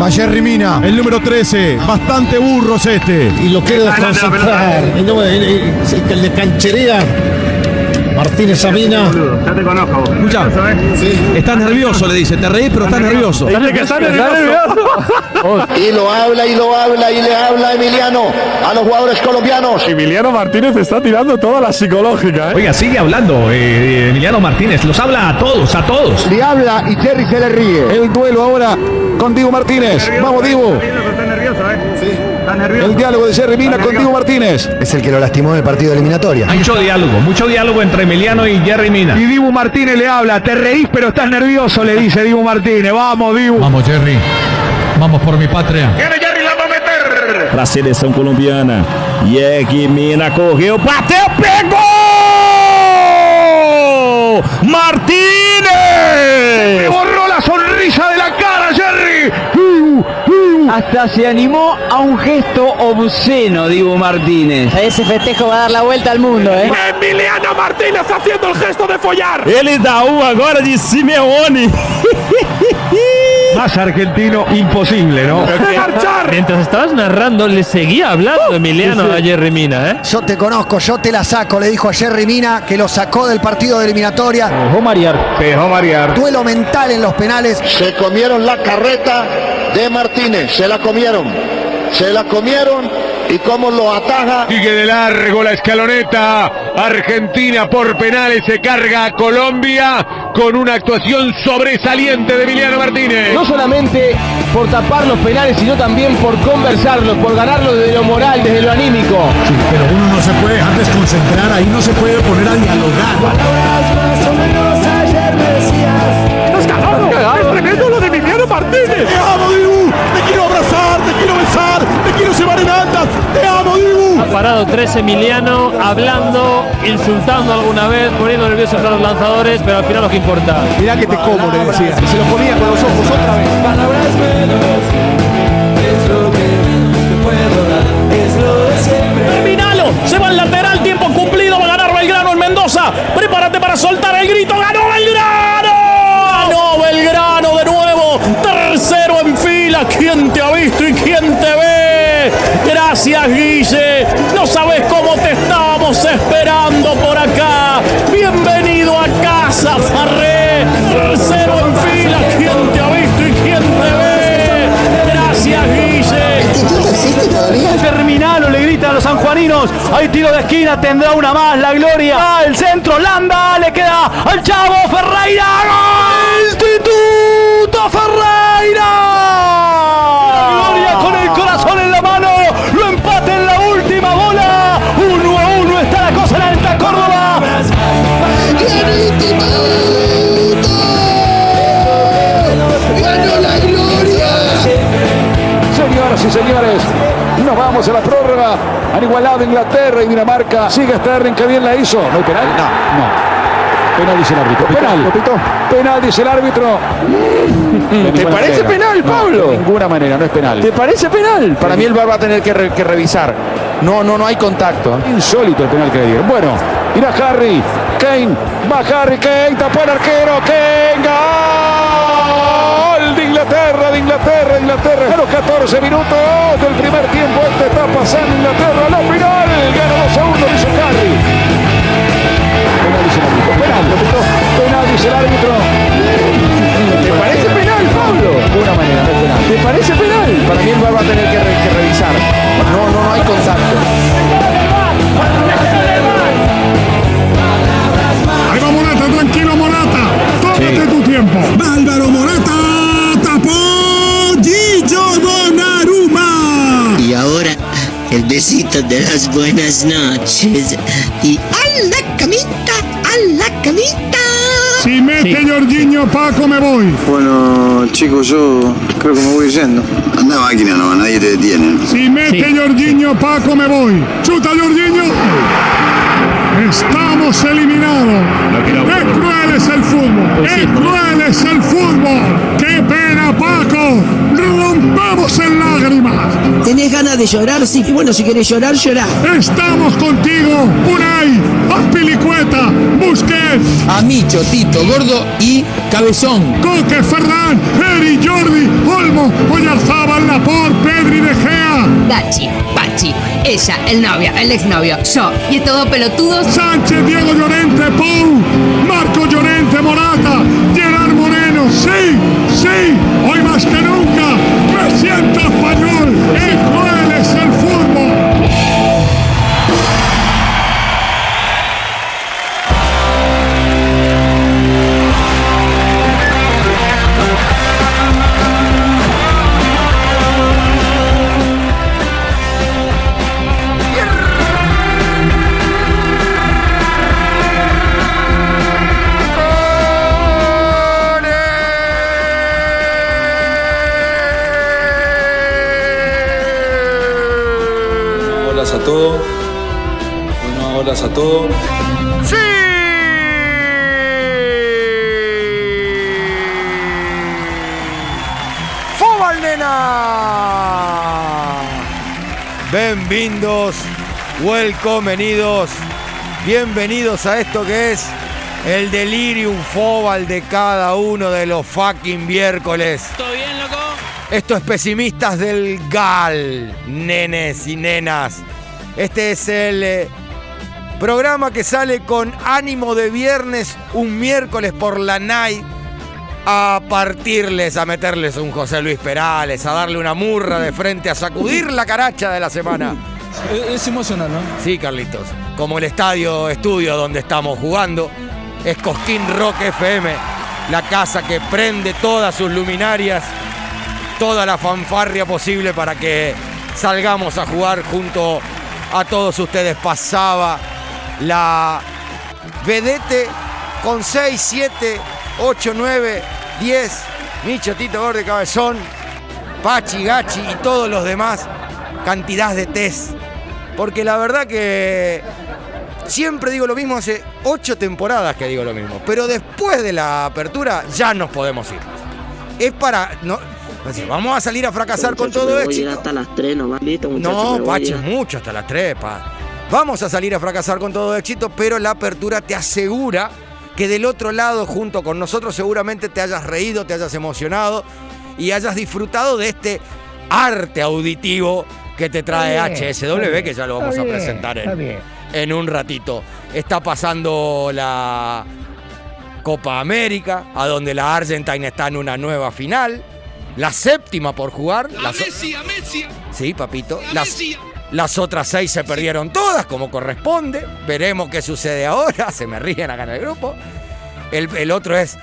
Va Jerry Mina, el número 13. Bastante burros este. Y lo quiero desconcentrar. Y no, y- y- y- que le cancherea Martínez a Mina. Ya te conozco. Escucha, estás nervioso, le dice. Te reís, pero estás nervioso. Y lo habla y lo habla y le habla Emiliano a los jugadores colombianos. Emiliano Martínez está tirando toda la psicológica, ¿eh? Oiga, sigue hablando eh, Emiliano Martínez. Los habla a todos, a todos. Le habla y Jerry se le ríe. El duelo ahora con Diego Martínez. Vamos, Diego. Está nervioso, ¿eh? Nervioso. El diálogo de Jerry Mina con Diego Martínez. Es el que lo lastimó en el partido de eliminatoria. Mucho diálogo, mucho diálogo entre Emiliano y Jerry Mina. Y Dibu Martínez le habla, te reís pero estás nervioso, le dice Dibu Martínez. Vamos, Dibu. Vamos, Jerry. Vamos por mi patria. Viene Jerry, la va a meter. para a seleção colombiana. Yerg Mina correu, bateu, pegou! Martínez! Borró la sonrisa de la cara, Jerry. Dibu, Dibu. Hasta se animó a un gesto obsceno, Dibu Martínez. Ese festejo va a dar la vuelta al mundo, ¿eh? Emiliano Martínez haciendo el gesto de follar. Ele dá um agora de Simeone. Más argentino imposible, ¿no? Mientras estabas narrando, le seguía hablando Emiliano a Jerry Mina, ¿eh? Yo te conozco, yo te la saco, le dijo a Jerry Mina, que lo sacó del partido de eliminatoria. Dejó marear. Dejó marear. Duelo mental en los penales. Se comieron la carreta de Martínez. Se la comieron. Se la comieron. ¿Y cómo lo ataja? Sigue de largo la escaloneta. Argentina por penales se carga a Colombia con una actuación sobresaliente de Emiliano Martínez. No solamente por tapar los penales, sino también por conversarlos, por ganarlos desde lo moral, desde lo anímico. Pero uno no se puede dejar desconcentrar. Ahí no se puede poner a dialogar. Es tremendo lo de Emiliano Martínez. Parado tres Emiliano, hablando, insultando alguna vez, poniendo nerviosos a los lanzadores, pero al final lo que importa. Mirá que te como, le decía. Se lo ponía con los ojos otra vez. Terminalo, se va al lateral, tiempo cumplido, va a ganar Belgrano en Mendoza. Prepárate para soltar el grito, ganó Belgrano. Ganó Belgrano de nuevo, tercero en fila. ¿Quién te ha visto y quién te ve? Gracias, Guille. No sanjuaninos. Hay tiro de esquina, tendrá una más, la gloria. Ah, el centro, Landa, le queda al chavo Ferreira. ¡Gol! Ferreira. Gloria con el corazón en la mano. Lo empate en la última bola. Uno a uno está la cosa en Alta Córdoba. ¡Ganó la gloria! Señoras y señores, vamos a la prórroga. Han igualado Inglaterra y Dinamarca. Sigue Sterling, que bien la hizo. ¿No hay penal? No. No. Penal dice el árbitro. Penal. Penal dice el árbitro. ¿Te parece penal, Pablo? De ninguna manera, no es penal. ¿Te parece penal? Para mí el VAR va a tener que, re- que revisar. No, no, no hay contacto. Insólito el penal que le dieron. Bueno, irá Harry. Kane. Va Harry Kane. Tapó el arquero. Kane. Gol de Inglaterra, Inglaterra. A los 14 minutos del primer tiempo. Este está pasando Inglaterra a la final. Gana 2 a 1, dice Harry. Penal dice el árbitro. Penal. Penal dice el árbitro. ¿Te parece penal, Pablo? De ninguna manera, no es penal. ¿Te parece penal? Para mí el VAR va a tener que, re- que revisar. No, no, no hay contacto. De las buenas noches. Y a la camita, a la camita. Si mete Jorginho, Paco, me voy. Bueno, chicos, yo creo que me voy yendo. Anda máquina, no, nadie te detiene. Si mete Jorginho, Paco, me voy. Chuta Jorginho. Estamos eliminados. ¡Qué cruel es el fútbol! ¡Qué cruel es el fútbol! ¡Qué pena, Paco! ¡Rompamos en lágrimas! ¿Tenés ganas de llorar? Sí, bueno, si querés llorar, llorá. Estamos contigo, Unai, Aspilicueta, Busquets, A Micho, Tito, Gordo y Cabezón. Coque, Fernán, Eri, Jordi, Olmo, Oyarzábal, Laporte, Pedri, De Gea. Gachi, Pachi, ella, el novio, el exnovio, yo y estos dos pelotudos. Sánchez, Diego Llorente, Pou, Marco Llorente, Morata, Gerard Moreno. Sí, sí, hoy más que nunca me siento español. Welcomenidos, bienvenidos a esto que es el delirium fobal de cada uno de los fucking miércoles. ¿Todo bien, loco? Esto es pesimistas del GAL, nenes y nenas. Este es el eh, programa que sale con ánimo de viernes, un miércoles por la night, a partirles, a meterles un José Luis Perales, a darle una murra de frente, a sacudir la caracha de la semana. Es emocional, ¿no? Sí, Carlitos. Como el estadio estudio donde estamos jugando, es Cosquín Rock FM, la casa que prende todas sus luminarias, toda la fanfarria posible para que salgamos a jugar junto a todos ustedes. Pasaba la vedete con 6, 7, 8, 9, 10, Micho, Tito Gordo Cabezón, Pachi, Gachi y todos los demás, cantidad de test. Porque la verdad que siempre digo lo mismo, hace ocho temporadas que digo lo mismo. Pero después de la apertura ya nos podemos ir. Es para. No, vamos a salir a fracasar con todo ir éxito. hasta las 3 nomás, listo, muchachos. No, Pache, mucho hasta las 3, pa. Vamos a salir a fracasar con todo éxito, pero la apertura te asegura que del otro lado, junto con nosotros, seguramente te hayas reído, te hayas emocionado y hayas disfrutado de este arte auditivo que te trae bien, HSW, que ya lo vamos está a presentar en, un ratito. Está pasando la Copa América, a donde la Argentina está en una nueva final. La séptima por jugar. A Las- Messi, a Messi. Sí, papito. Las, las otras seis se perdieron todas, como corresponde. Veremos qué sucede ahora. Se me ríen acá en el grupo. El, el otro es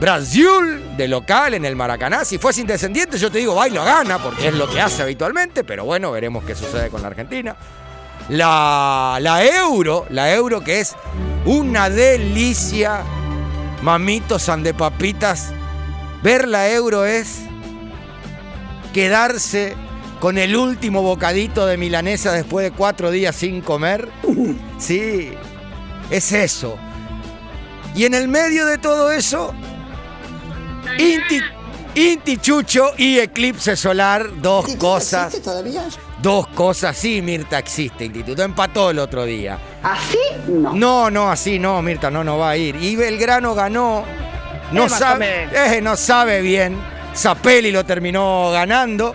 Brasil, de local en el Maracaná. Si fuese indescendiente, yo te digo, va y lo gana, porque es lo que hace habitualmente. Pero bueno, veremos qué sucede con la Argentina. La, la Euro, la Euro que es una delicia. Mamitos, papitas. Ver la Euro es quedarse con el último bocadito de milanesa después de cuatro días sin comer. Sí, es eso. Y en el medio de todo eso, Inti, Inti Chucho y Eclipse Solar, dos cosas. todavía? Dos cosas, sí, Mirta existe, Instituto. Empató el otro día. ¿Así? No. No, no, así no, Mirta, no, no va a ir. Y Belgrano ganó. No Eh, sabe, eh, no sabe bien. Zapelli lo terminó ganando.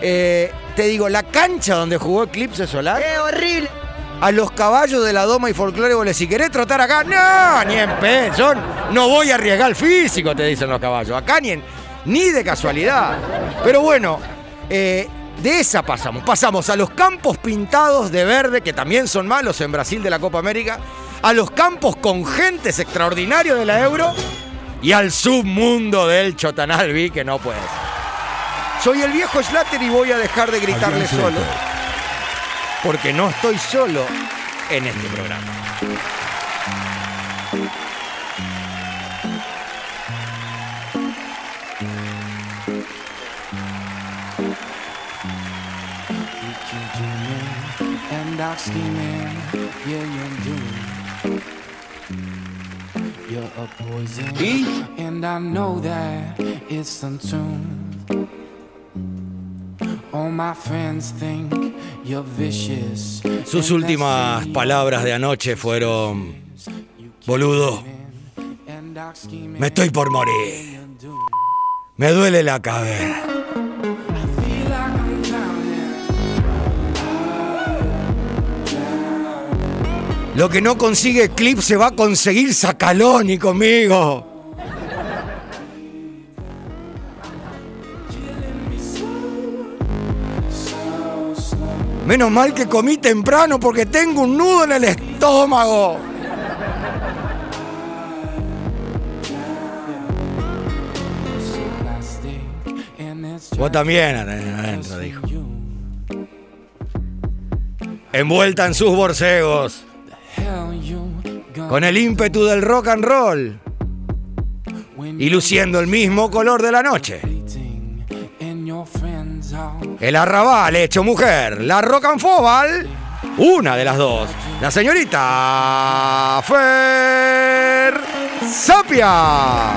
Eh, te digo, la cancha donde jugó Eclipse Solar. ¡Qué horrible! A los caballos de la doma y folclore, vos le si querés trotar acá, no, ni en pedo. Yo no voy a arriesgar el físico, te dicen los caballos. Acá ni, en- ni de casualidad. Pero bueno, eh, de esa pasamos. Pasamos a los campos pintados de verde, que también son malos en Brasil de la Copa América. A los campos con gentes extraordinarios de la Euro. Y al submundo del Chotanalbi, que no puede ser. Soy el viejo Slater y voy a dejar de gritarle solo. Porque no estoy solo en este programa. and sus últimas palabras de anoche fueron, boludo, me estoy por morir. Me duele la cabeza. Lo que no consigue Clip se va a conseguir Sacaloni conmigo. Menos mal que comí temprano porque tengo un nudo en el estómago. Vos también adentro, dijo. Envuelta en sus borcegos. Con el ímpetu del rock and roll. Y luciendo el mismo color de la noche. El arrabal hecho mujer. La rock and fobal. Una de las dos. La señorita Fer Sapia.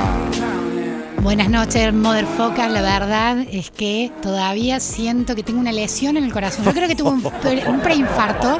Buenas noches, Motherfucker. La verdad es que todavía siento que tengo una lesión en el corazón. Yo creo que tuve un, pre- un preinfarto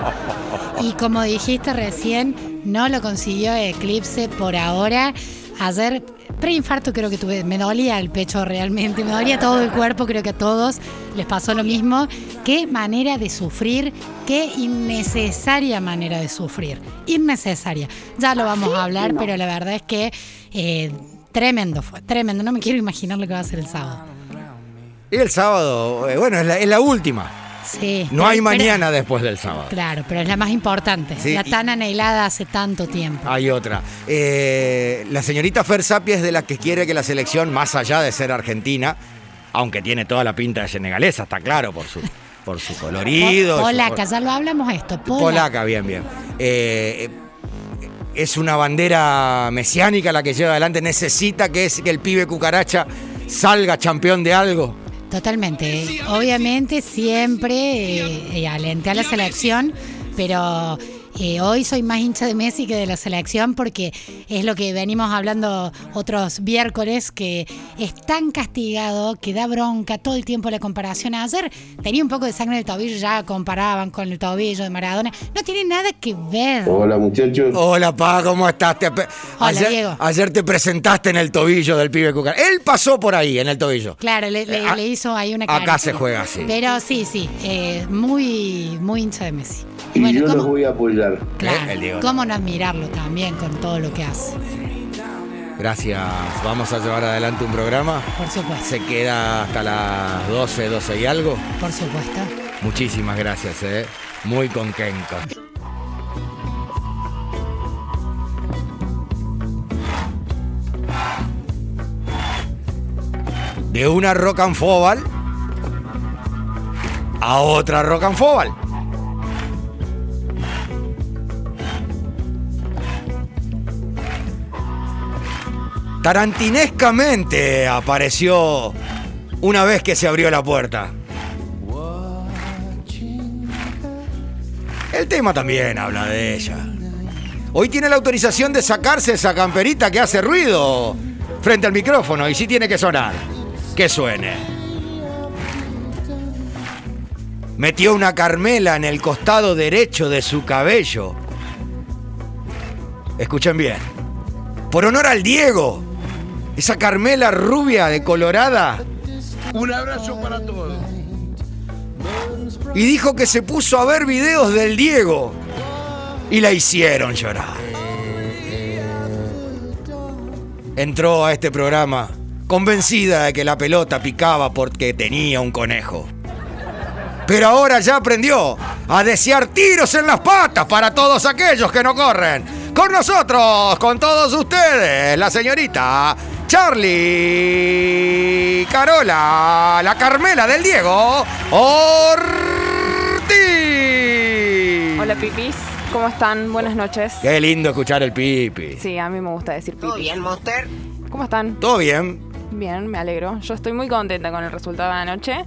y como dijiste recién, no lo consiguió Eclipse por ahora. Ayer, preinfarto creo que tuve, me dolía el pecho realmente, me dolía todo el cuerpo, creo que a todos les pasó lo mismo. Qué manera de sufrir, qué innecesaria manera de sufrir. Innecesaria. Ya lo vamos a hablar, pero la verdad es que... eh, Tremendo fue, tremendo. No me quiero imaginar lo que va a ser el sábado. Y el sábado, eh, bueno, es la, es la última. Sí. No hay pero- mañana después del sábado. Claro, pero es la más importante. Sí, la tan anhelada hace tanto tiempo. Hay otra. Eh, la señorita Fer Sapia es de las que quiere que la selección, más allá de ser argentina, aunque tiene toda la pinta de senegalesa, está claro, por su, por su colorido. su- Polaca, ya lo hablamos esto. Polaca. Polaca, bien, bien. Eh, es una bandera mesiánica la que lleva adelante. Necesita que, es, que el pibe cucaracha salga campeón de algo. Totalmente. Obviamente siempre eh, eh, alenté a la selección, pero eh, hoy soy más hincha de Messi que de la selección porque es lo que venimos hablando otros miércoles, que es tan castigado que da bronca todo el tiempo la comparación. Ayer tenía un poco de sangre en el tobillo, ya comparaban con el tobillo de Maradona. No tiene nada que ver. Hola, muchachos. Hola, pa, ¿cómo estás? Te- Hola, ayer, Diego. ayer te presentaste en el tobillo del pibe cucaracha. Él pasó por ahí, en el tobillo. Claro, le, le- le hizo ahí una acá se juega así. Pero sí, sí, eh, muy, muy hincha de Messi. Y Bueno, yo ¿cómo? los voy a apoyar. Claro, El Diego. ¿cómo no admirarlo también con todo lo que hace? Gracias. Vamos a llevar adelante un programa. Por supuesto, Se queda hasta las 12, 12 y algo. por supuesto. Muchísimas gracias, eh. Muy conquenco. De una rock and fobal a otra rock and fobal. Tarantinescamente apareció una vez que se abrió la puerta. El tema también habla de ella. Hoy tiene la autorización de sacarse esa camperita que hace ruido frente al micrófono y sí tiene que sonar. Que suene. Metió una carmela en el costado derecho de su cabello. Escuchen bien. Por honor al Diego. Esa carmela rubia de colorada. Un abrazo para todos. y dijo que se puso a ver videos del Diego y la hicieron llorar. Entró a este programa convencida de que la pelota picaba porque tenía un conejo. Pero ahora ya aprendió a desear tiros en las patas para todos aquellos que no corren. Con nosotros, con todos ustedes, la señorita Charlie Carola, la Carmela del Diego Ortiz. Hola pipis, ¿cómo están? Buenas noches. Qué lindo escuchar el pipi. Sí, a mí me gusta decir pipis. ¿Todo bien, Monster? ¿Cómo están? ¿Todo bien? Bien, me alegro. Yo estoy muy contenta con el resultado de anoche.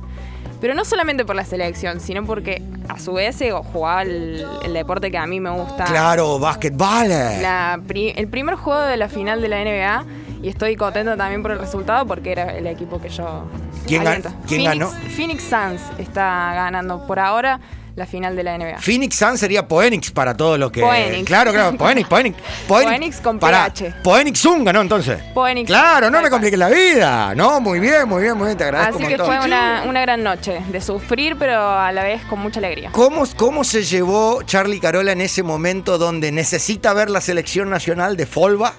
Pero no solamente por la selección, sino porque a su vez eh, jugaba el, el deporte que a mí me gusta. Claro, básquetbol. La pri- el primer juego de la final de la NBA y estoy contenta también por el resultado porque era el equipo que yo ¿Quién gan- quién Phoenix, ganó? Phoenix Suns está ganando por ahora la final de la NBA. Phoenix Sun sería Poenix para todos los que. Poenix. Claro, claro, Poenix, Poenix. Poenix con Pará, PH. Poenix Sun ganó entonces. Poenix. Claro, no me compliques la vida. No, muy bien, muy bien, muy bien, te agradezco Así que fue una, una gran noche de sufrir, pero a la vez con mucha alegría. ¿Cómo, ¿Cómo se llevó Charlie Carola en ese momento donde necesita ver la selección nacional de Folba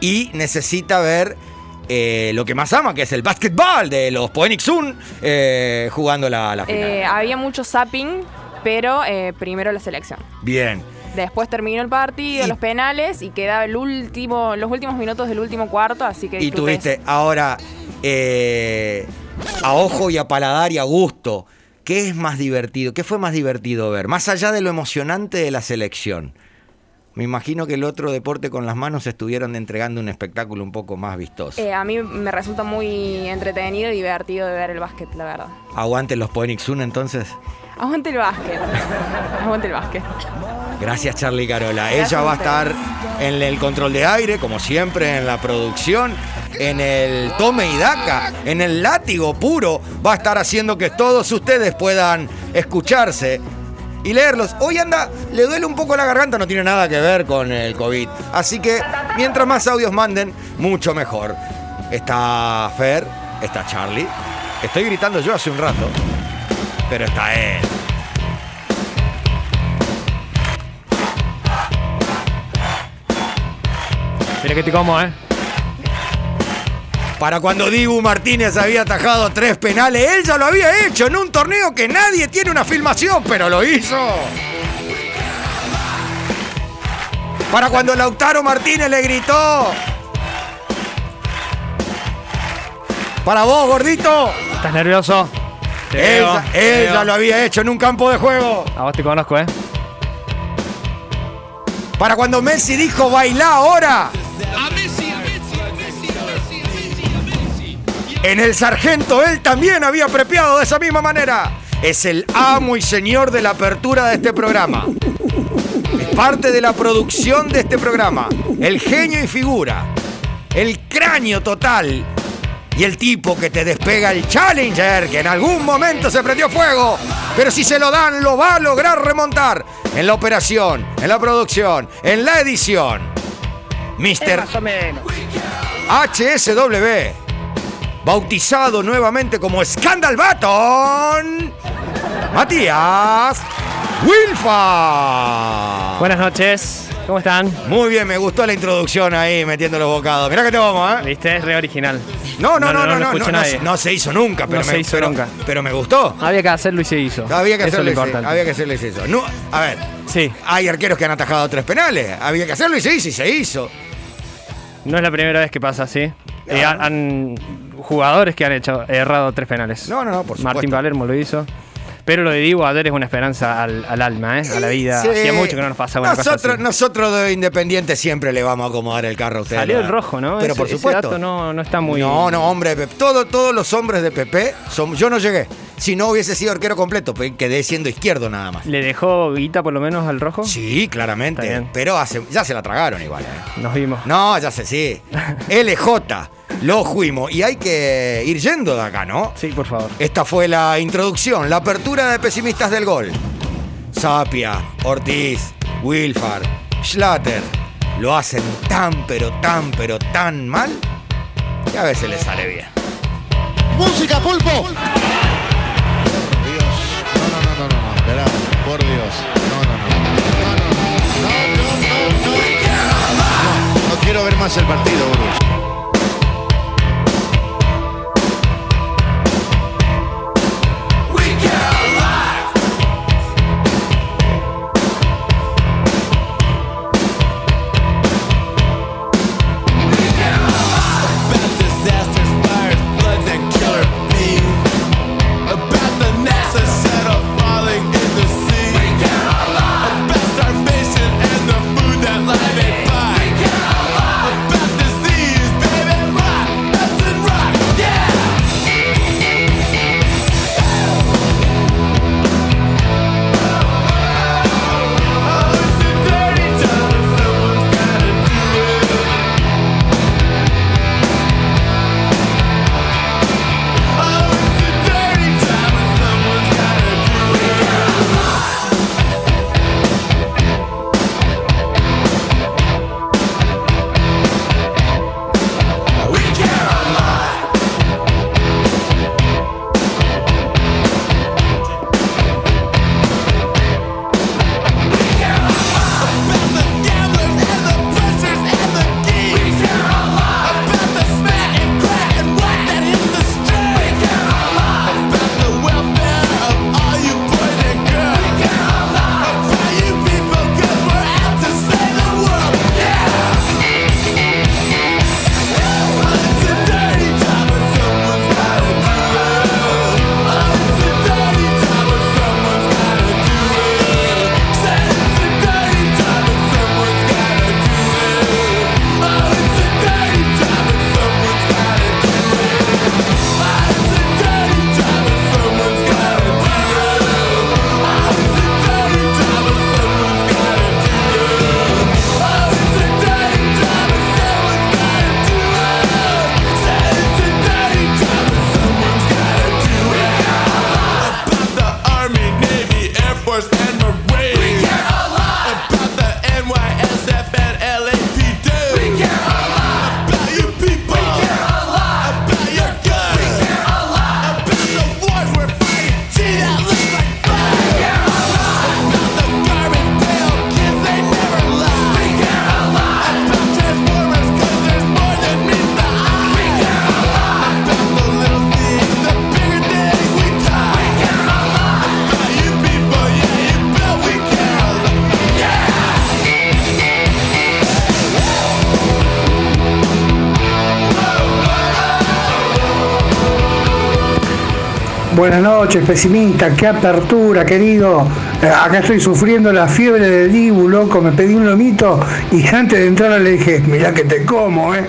y necesita ver eh, lo que más ama, que es el básquetbol de los Poenix Sun eh, jugando la, la final? Eh, había mucho zapping, pero primero la selección. Bien. Después terminó el partido, los penales y quedaba el último, los últimos minutos del último cuarto, así que Y tuviste ahora a ojo y a paladar y a gusto. ¿Qué es más divertido? ¿Qué fue más divertido ver? Más allá de lo emocionante de la selección. Me imagino que el otro deporte con las manos estuvieron entregando un espectáculo un poco más vistoso. Eh, a mí me resulta muy entretenido y divertido de ver el básquet, la verdad. Aguante los Poenix Sun entonces. Aguante el básquet. Aguante el básquet. Gracias Charlie Carola. Gracias Ella va a estar en el control de aire, como siempre, en la producción, en el tome y daca, en el látigo puro. Va a estar haciendo que todos ustedes puedan escucharse y leerlos. Hoy anda, le duele un poco la garganta, no tiene nada que ver con el COVID. Así que mientras más audios manden, mucho mejor. Está Fer, está Charlie. Estoy gritando yo hace un rato, pero está él. Mira que te como, ¿eh? Para cuando Dibu Martínez había atajado tres penales, él ya lo había hecho en un torneo que nadie tiene una filmación, pero lo hizo. Para cuando Lautaro Martínez le gritó. Para vos, gordito. ¿Estás nervioso? Te Él, veo, ya- él lo había hecho en un campo de juego. A vos te conozco, ¿eh? Para cuando Messi dijo bailá ahora. En el sargento él también había prepiado de esa misma manera. Es el amo y señor de la apertura de este programa. Es parte de la producción de este programa. El genio y figura. El cráneo total. Y el tipo que te despega el Challenger, que en algún momento se prendió fuego. Pero si se lo dan, lo va a lograr remontar. En la operación, en la producción, en la edición. Mr. Más o menos. HSW, bautizado nuevamente como Scandal Baton, Matías Wilfa. Buenas noches, ¿cómo están? Muy bien, me gustó la introducción ahí metiendo los bocados. Mirá que te vamos, ¿eh? ¿Viste? Es re original. No, no, no, no, no, no, no, nadie. no se hizo nunca, pero, No se me, hizo pero- nunca. pero me gustó. Había que hacerlo y se hizo. Había que Eso hacerlo y se- había que hacerles eso. No, a ver, Sí, hay arqueros que han atajado tres penales. Había que hacerlo y se hizo y se hizo. no es la primera vez que pasa así. Eh, han- jugadores que han hecho errado tres penales. No, no, no, por Martín supuesto. Palermo lo hizo. Pero lo de Diego ayer es una esperanza al, al alma, ¿eh? a la vida. Sí. Hacía mucho que no nos pasaba una cosa nosotros, así. nosotros de Independiente siempre le vamos a acomodar el carro a ustedes. Salió el rojo, ¿no? Pero Ese- por ese supuesto. dato no, no está muy... No, no, hombre, todo, todos los hombres de PP, son, yo no llegué. Si no hubiese sido arquero completo, pues quedé siendo izquierdo nada más. ¿Le dejó guita por lo menos al rojo? Sí, claramente. Pero hace- ya se la tragaron igual. ¿eh? Nos vimos. No, ya sé, sí. LJ, lo fuimos. Y hay que ir yendo de acá, ¿no? Sí, por favor. Esta fue la introducción, la apertura de pesimistas del gol. Sapia, Ortiz, Wilfar, Schlatter lo hacen tan, pero tan, pero tan mal que a veces les sale bien. ¡Música, pulpo! Quiero ver más el partido. Buenas noches, pesimista, qué apertura, querido. Eh, acá estoy sufriendo la fiebre del Dibu, loco. Me pedí un lomito y antes de entrar le dije, mirá que te como, eh.